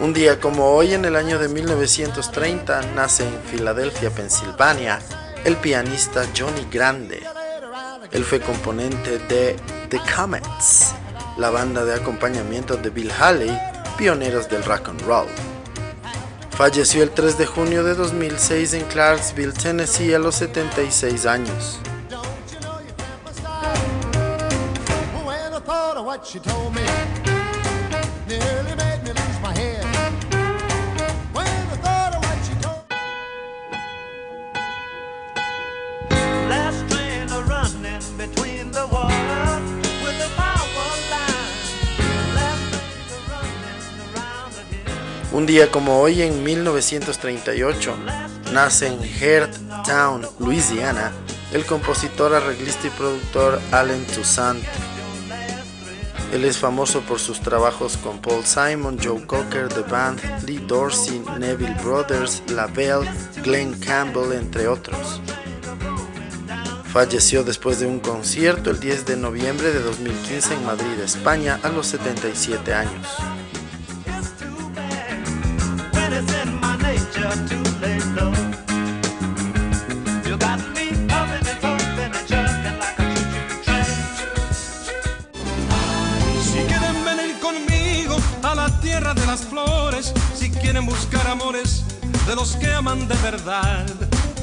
Un día como hoy en el año de 1930 nace en Filadelfia, Pensilvania, el pianista Johnny Grande. Él fue componente de The Comets, la banda de acompañamiento de Bill Haley, pioneros del rock and roll. Falleció el 3 de junio de 2006 en Clarksville, Tennessee a los 76 años. Un día como hoy en 1938 nace en Town, Louisiana, el compositor, arreglista y productor Allen Toussaint. Él es famoso por sus trabajos con Paul Simon, Joe Cocker, The Band, Lee Dorsey, Neville Brothers, La Belle, Glenn Campbell, entre otros. Falleció después de un concierto el 10 de noviembre de 2015 en Madrid, España, a los 77 años. Buscar amores de los que aman de verdad,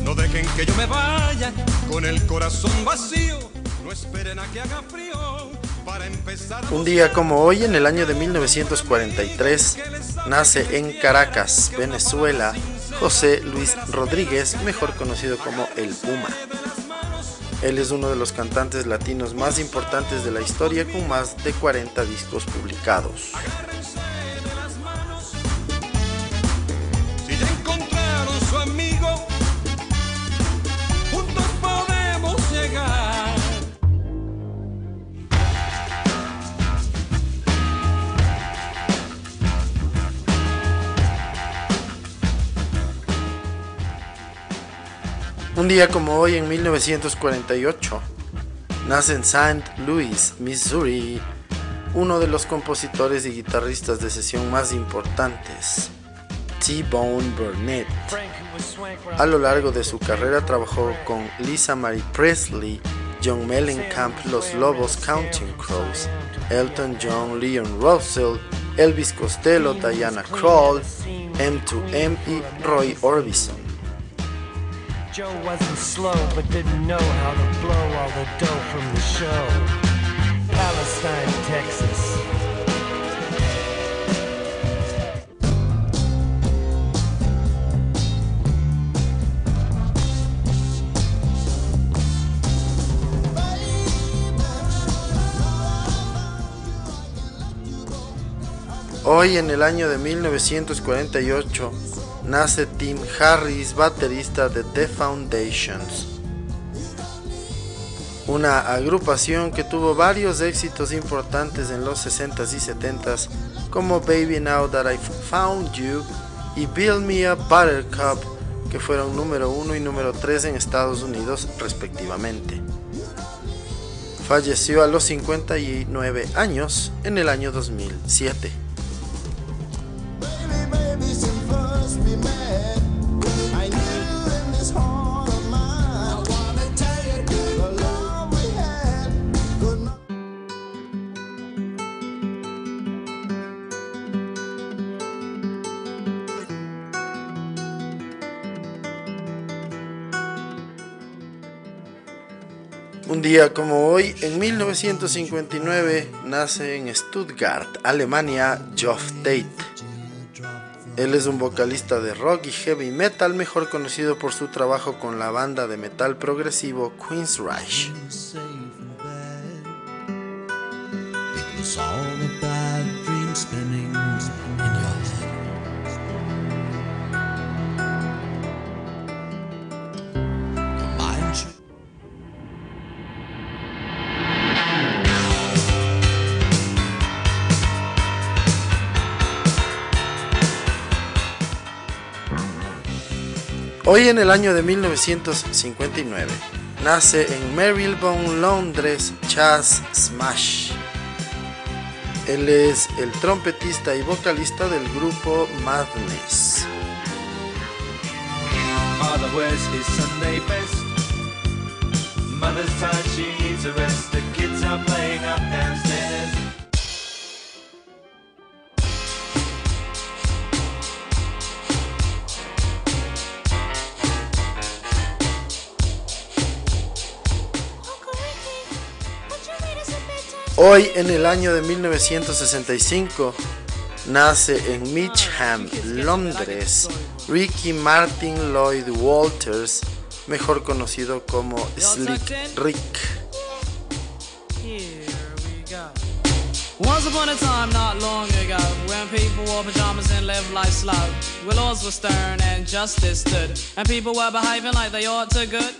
no dejen que yo me vaya con el corazón vacío, no esperen a que haga frío para empezar. Un día como hoy, en el año de 1943, nace en Caracas, Venezuela, José Luis Rodríguez, mejor conocido como El Puma. Él es uno de los cantantes latinos más importantes de la historia con más de 40 discos publicados. Un día como hoy, en 1948, nace en St. Louis, Missouri, uno de los compositores y guitarristas de sesión más importantes, T-Bone Burnett. A lo largo de su carrera trabajó con Lisa Marie Presley, John Mellencamp, Los Lobos, Counting Crows, Elton John, Leon Russell, Elvis Costello, Diana Krall, M2M y Roy Orbison. Joe wasn't slow, but didn't know how to blow all the dough from the show. Palestine, Texas. Hoy en el año de 1948 nace Tim Harris, baterista de The Foundations, una agrupación que tuvo varios éxitos importantes en los 60s y 70s como Baby Now That I Found You y Build Me a Buttercup que fueron número 1 y número 3 en Estados Unidos respectivamente. Falleció a los 59 años en el año 2007. Día como hoy, en 1959, nace en Stuttgart, Alemania, Geoff Tate. Él es un vocalista de rock y heavy metal, mejor conocido por su trabajo con la banda de metal progresivo Queensryche. It Hoy en el año de 1959 nace en Marylebone, Londres, Chas Smash. Él es el trompetista y vocalista del grupo Madness. Hoy en el año de 1965 nace en Mitcham, Londres, Ricky Martin Lloyd Walters, mejor conocido como Slick Rick. Once upon a time, not long ago, when people wore pajamas and lived life slow, where laws were stern and justice stood, and people were behaving like they ought to good.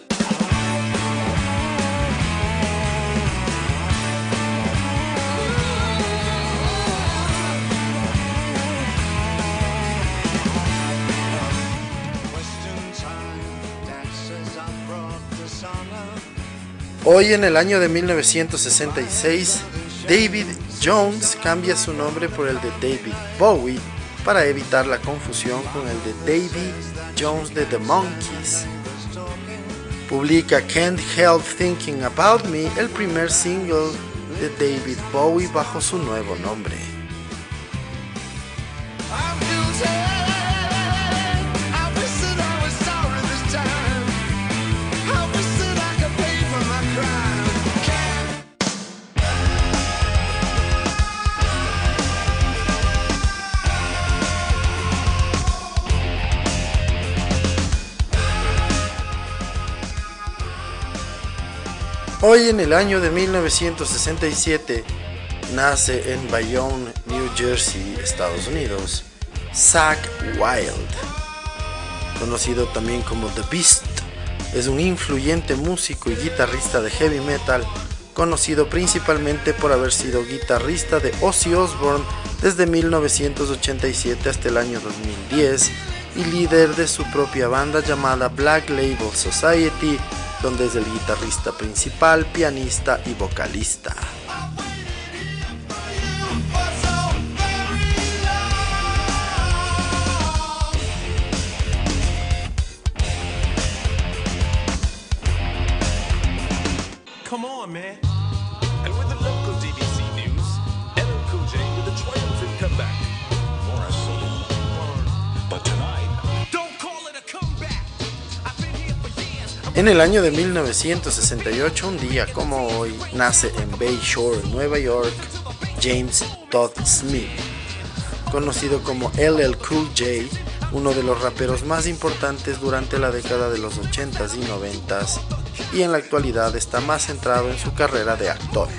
Hoy en el año de 1966, David Jones cambia su nombre por el de David Bowie para evitar la confusión con el de David Jones de The Monkees. Publica Can't Help Thinking About Me, el primer single de David Bowie bajo su nuevo nombre. Hoy en el año de 1967 nace en Bayonne, New Jersey, Estados Unidos, Zach Wild, conocido también como The Beast. Es un influyente músico y guitarrista de heavy metal, conocido principalmente por haber sido guitarrista de Ozzy Osbourne desde 1987 hasta el año 2010 y líder de su propia banda llamada Black Label Society, donde es el guitarrista principal, pianista y vocalista. En el año de 1968, un día como hoy, nace en Bayshore, Nueva York, James Todd Smith, conocido como LL Cool J, uno de los raperos más importantes durante la década de los 80s y 90s, y en la actualidad está más centrado en su carrera de actor.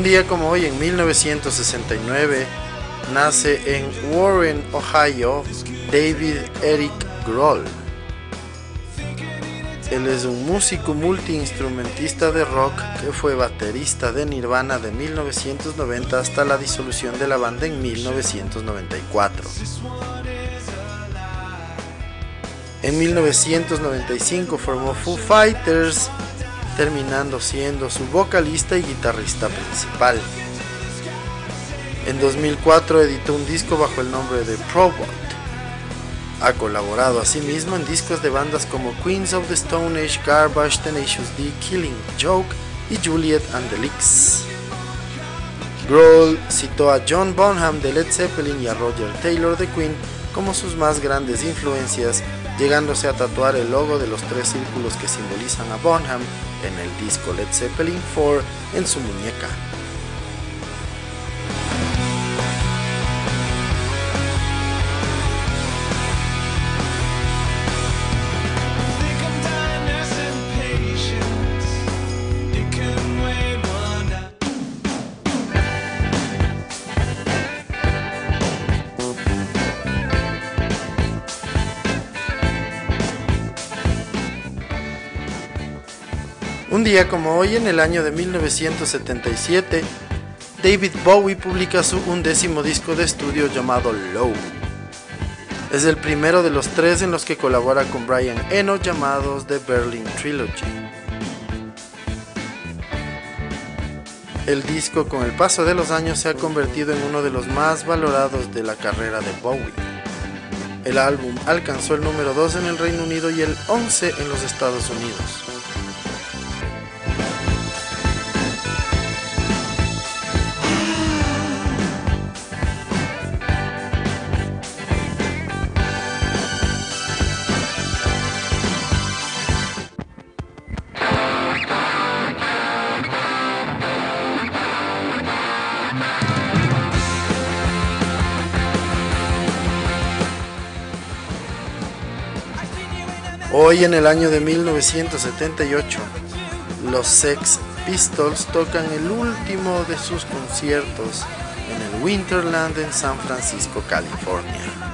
Un día como hoy, en 1969, nace en Warren, Ohio, David Eric Grohl. Él es un músico multiinstrumentista de rock que fue baterista de Nirvana de 1990 hasta la disolución de la banda en 1994. En 1995 formó Foo Fighters, terminando siendo su vocalista y guitarrista principal. En 2004 editó un disco bajo el nombre de Probot. Ha colaborado asimismo en discos de bandas como Queens of the Stone Age, Garbage, Tenacious D, Killing Joke y Juliet and the Leaks. Grohl citó a John Bonham de Led Zeppelin y a Roger Taylor de Queen como sus más grandes influencias, llegándose a tatuar el logo de los tres círculos que simbolizan a Bonham en el disco Led Zeppelin 4 en su muñeca. Como hoy, en el año de 1977, David Bowie publica su undécimo disco de estudio llamado Low. Es el primero de los tres en los que colabora con Brian Eno llamados The Berlin Trilogy. El disco con el paso de los años se ha convertido en uno de los más valorados de la carrera de Bowie. El álbum alcanzó el número 2 en el Reino Unido y el 11 en los Estados Unidos. Hoy en el año de 1978, los Sex Pistols tocan el último de sus conciertos en el Winterland en San Francisco, California.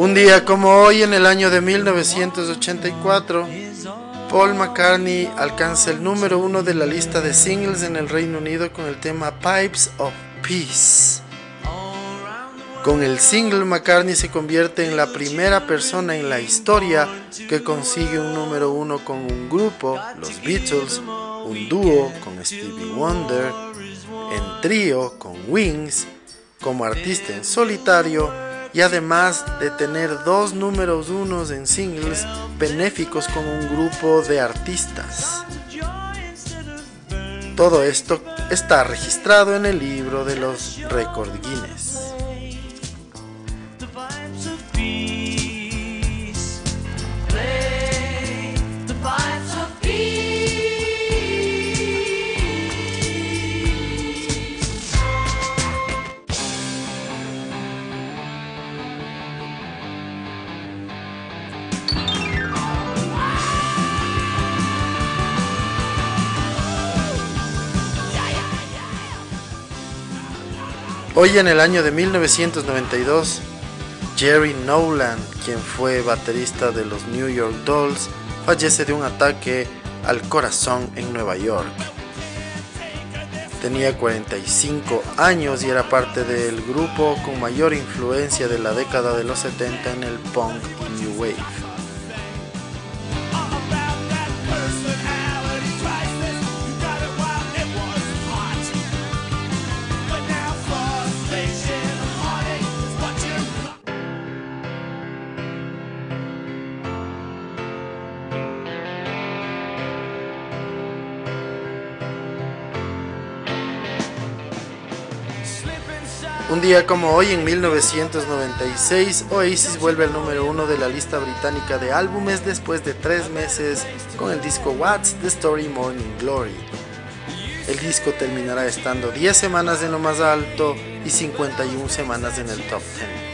Un día como hoy en el año de 1984, Paul McCartney alcanza el número uno de la lista de singles en el Reino Unido con el tema Pipes of Peace. Con el single McCartney se convierte en la primera persona en la historia que consigue un número uno con un grupo, los Beatles, un dúo con Stevie Wonder, en trío con Wings, como artista en solitario y además de tener dos números unos en singles benéficos con un grupo de artistas. Todo esto está registrado en el libro de los Record Guinness. Hoy en el año de 1992, Jerry Nolan, quien fue baterista de los New York Dolls, fallece de un ataque al corazón en Nueva York. Tenía 45 años y era parte del grupo con mayor influencia de la década de los 70 en el punk y new wave. Un día como hoy, en 1996, Oasis vuelve al número uno de la lista británica de álbumes después de tres meses con el disco What's the Story Morning Glory. El disco terminará estando 10 semanas en lo más alto y 51 semanas en el top 10.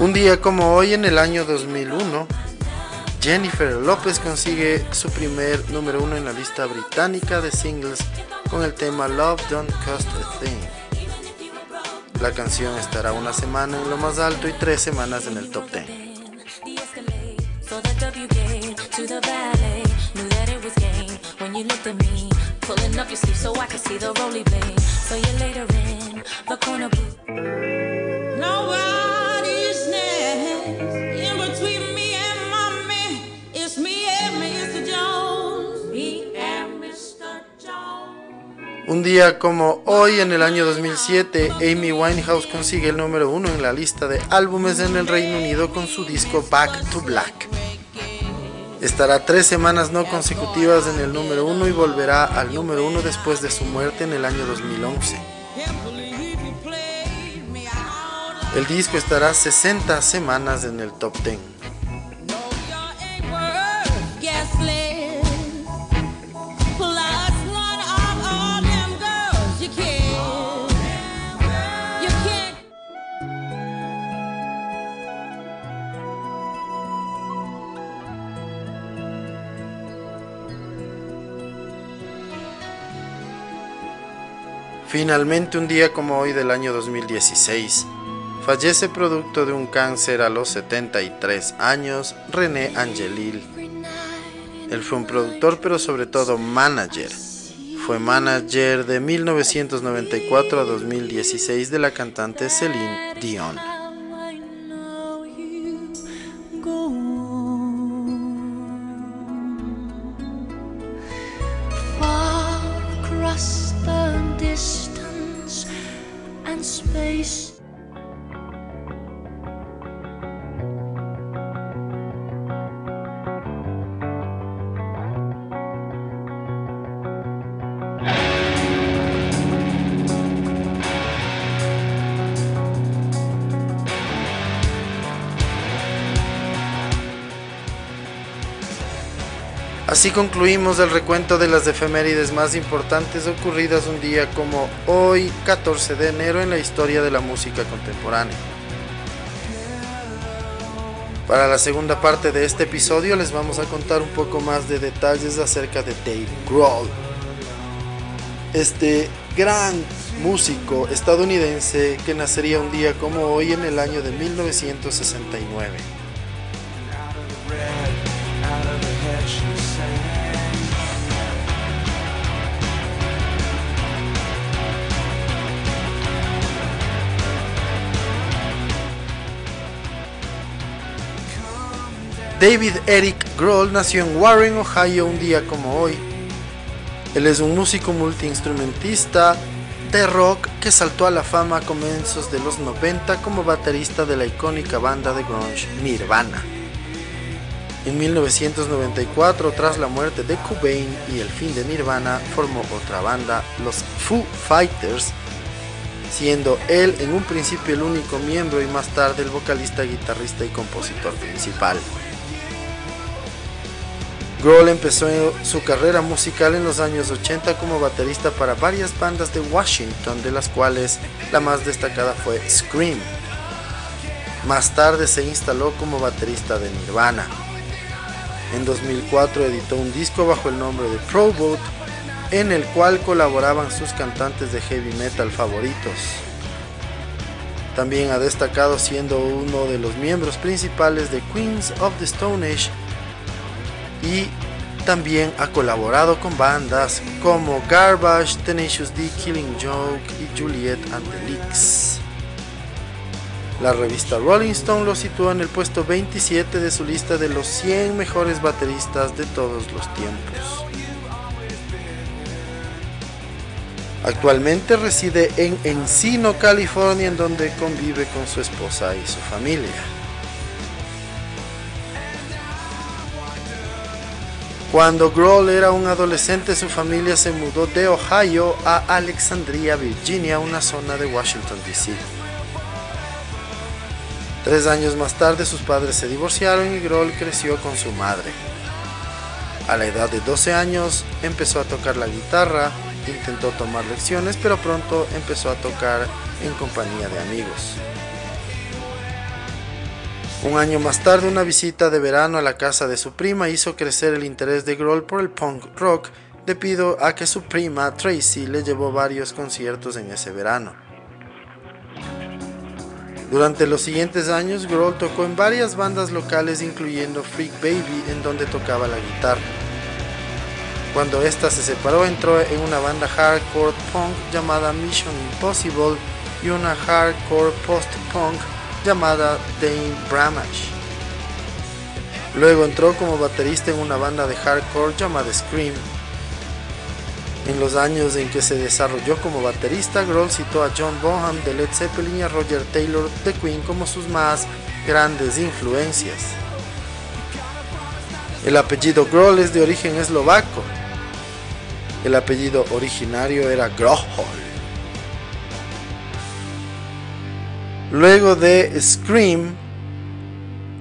Un día como hoy, en el año 2001, Jennifer López consigue su primer número uno en la lista británica de singles con el tema Love Don't Cost a Thing. La canción estará una semana en lo más alto y tres semanas en el top 10. The Un día como hoy, en el año 2007, Amy Winehouse consigue el número uno en la lista de álbumes en el Reino Unido con su disco Back to Black. Estará tres semanas no consecutivas en el número uno y volverá al número uno después de su muerte en el año 2011. El disco estará 60 semanas en el top 10. Finalmente, un día como hoy del año 2016, fallece producto de un cáncer a los 73 años René Angelil. Él fue un productor, pero sobre todo manager. Fue manager de 1994 a 2016 de la cantante Celine Dion. Así concluimos el recuento de las efemérides más importantes ocurridas un día como hoy, 14 de enero, en la historia de la música contemporánea. Para la segunda parte de este episodio les vamos a contar un poco más de detalles acerca de Dave Grohl. Este gran músico estadounidense que nacería un día como hoy en el año de 1969. David Eric Grohl nació en Warren, Ohio, un día como hoy. Él es un músico multiinstrumentista de rock que saltó a la fama a comienzos de los 90 como baterista de la icónica banda de grunge Nirvana. En 1994, tras la muerte de Cobain y el fin de Nirvana, formó otra banda, los Foo Fighters, siendo él en un principio el único miembro y más tarde el vocalista, guitarrista y compositor principal. Grohl empezó su carrera musical en los años 80 como baterista para varias bandas de Washington, de las cuales la más destacada fue Scream. Más tarde se instaló como baterista de Nirvana. En 2004 editó un disco bajo el nombre de Proboot, en el cual colaboraban sus cantantes de heavy metal favoritos. También ha destacado siendo uno de los miembros principales de Queens of the Stone Age y también ha colaborado con bandas como Garbage, Tenacious D, Killing Joke y Juliet and the Leaks. La revista Rolling Stone lo sitúa en el puesto 27 de su lista de los 100 mejores bateristas de todos los tiempos. Actualmente reside en Encino, California, en donde convive con su esposa y su familia. Cuando Grohl era un adolescente, su familia se mudó de Ohio a Alexandria, Virginia, una zona de Washington, D.C. Tres años más tarde, sus padres se divorciaron y Grohl creció con su madre. A la edad de 12 años, empezó a tocar la guitarra, intentó tomar lecciones, pero pronto empezó a tocar en compañía de amigos. Un año más tarde, una visita de verano a la casa de su prima hizo crecer el interés de Grohl por el punk rock debido a que su prima Tracy le llevó varios conciertos en ese verano. Durante los siguientes años, Grohl tocó en varias bandas locales incluyendo Freak Baby en donde tocaba la guitarra. Cuando esta se separó entró en una banda hardcore punk llamada Mission Impossible y una hardcore post-punk llamada Dane Bramage. Luego entró como baterista en una banda de hardcore llamada Scream. En los años en que se desarrolló como baterista, Grohl citó a John Bonham de Led Zeppelin y a Roger Taylor de Queen como sus más grandes influencias. El apellido Grohl es de origen eslovaco. El apellido originario era Grohl. Luego de Scream,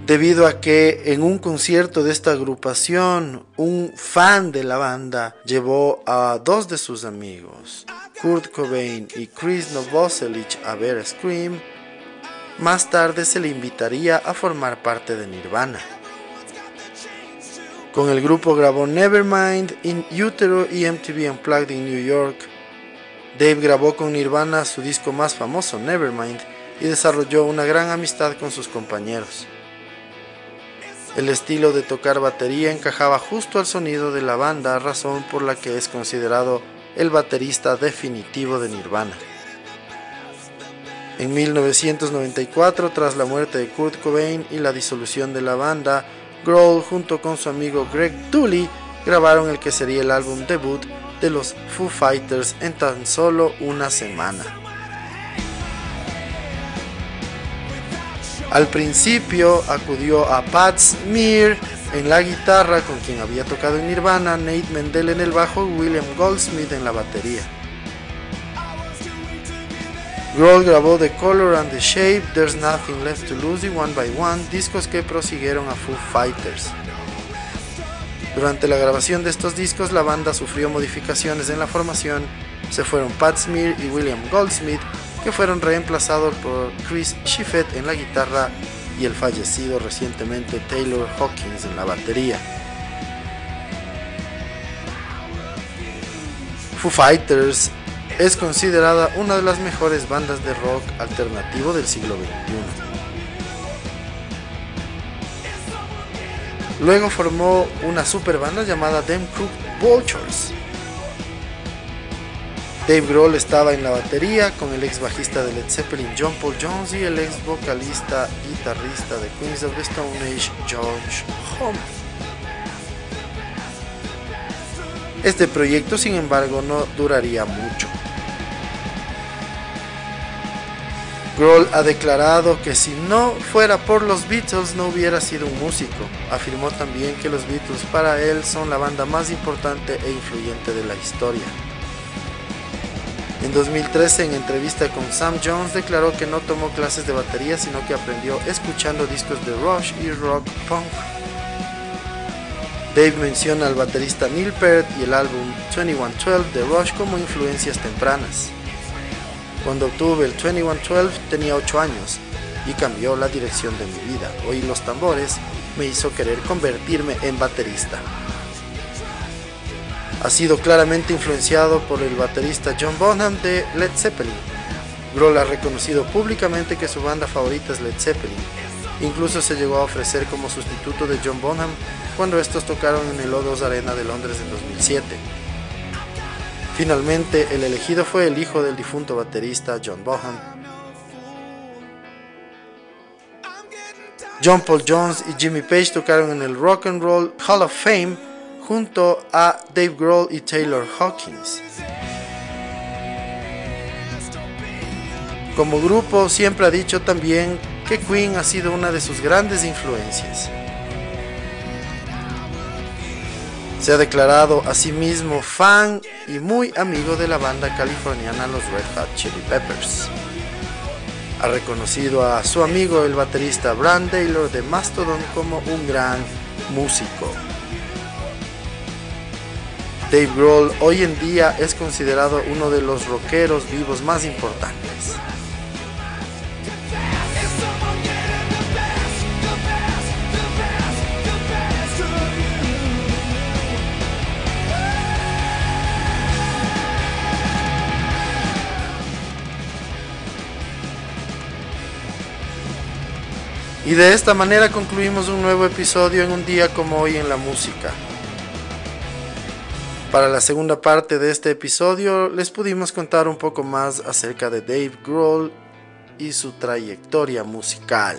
debido a que en un concierto de esta agrupación un fan de la banda llevó a dos de sus amigos, Kurt Cobain y Chris Novoselic, a ver Scream, más tarde se le invitaría a formar parte de Nirvana. Con el grupo grabó Nevermind, In Utero y MTV Unplugged in New York. Dave grabó con Nirvana su disco más famoso, Nevermind, y desarrolló una gran amistad con sus compañeros. El estilo de tocar batería encajaba justo al sonido de la banda, razón por la que es considerado el baterista definitivo de Nirvana. En 1994, tras la muerte de Kurt Cobain y la disolución de la banda, Grohl junto con su amigo Greg Dooley grabaron el que sería el álbum debut de los Foo Fighters en tan solo una semana. Al principio acudió a Pat Smear en la guitarra con quien había tocado en Nirvana, Nate Mendel en el bajo y William Goldsmith en la batería. Grohl grabó The Color and the Shape, There's Nothing Left to Lose y One by One, discos que prosiguieron a Foo Fighters. Durante la grabación de estos discos, la banda sufrió modificaciones en la formación. Se fueron Pat Smear y William Goldsmith, que fueron reemplazados por Chris Schiffett en la guitarra y el fallecido recientemente Taylor Hawkins en la batería. Foo Fighters es considerada una de las mejores bandas de rock alternativo del siglo XXI. Luego formó una super banda llamada Them Crook Vultures. Dave Grohl estaba en la batería con el ex bajista de Led Zeppelin John Paul Jones y el ex vocalista guitarrista de Queens of the Stone Age George Homme. Este proyecto, sin embargo, no duraría mucho. Grohl ha declarado que si no fuera por los Beatles no hubiera sido un músico. Afirmó también que los Beatles para él son la banda más importante e influyente de la historia. En 2013, en entrevista con Sam Jones, declaró que no tomó clases de batería, sino que aprendió escuchando discos de Rush y rock punk. Dave menciona al baterista Neil Peart y el álbum 2112 de Rush como influencias tempranas. Cuando obtuve el 2112 tenía 8 años y cambió la dirección de mi vida. Oír los tambores me hizo querer convertirme en baterista. Ha sido claramente influenciado por el baterista John Bonham de Led Zeppelin. Grohl ha reconocido públicamente que su banda favorita es Led Zeppelin. Incluso se llegó a ofrecer como sustituto de John Bonham cuando estos tocaron en el O2 Arena de Londres en 2007. Finalmente, el elegido fue el hijo del difunto baterista John Bonham. John Paul Jones y Jimmy Page tocaron en el Rock and Roll Hall of Fame junto a Dave Grohl y Taylor Hawkins. Como grupo siempre ha dicho también que Queen ha sido una de sus grandes influencias. Se ha declarado a sí mismo fan y muy amigo de la banda californiana los Red Hot Chili Peppers. Ha reconocido a su amigo el baterista Brand Taylor de Mastodon como un gran músico. Dave Grohl hoy en día es considerado uno de los rockeros vivos más importantes. Y de esta manera concluimos un nuevo episodio en un día como hoy en la música. Para la segunda parte de este episodio les pudimos contar un poco más acerca de Dave Grohl y su trayectoria musical.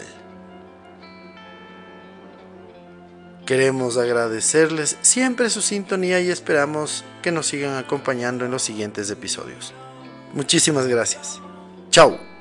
Queremos agradecerles siempre su sintonía y esperamos que nos sigan acompañando en los siguientes episodios. Muchísimas gracias. Chao.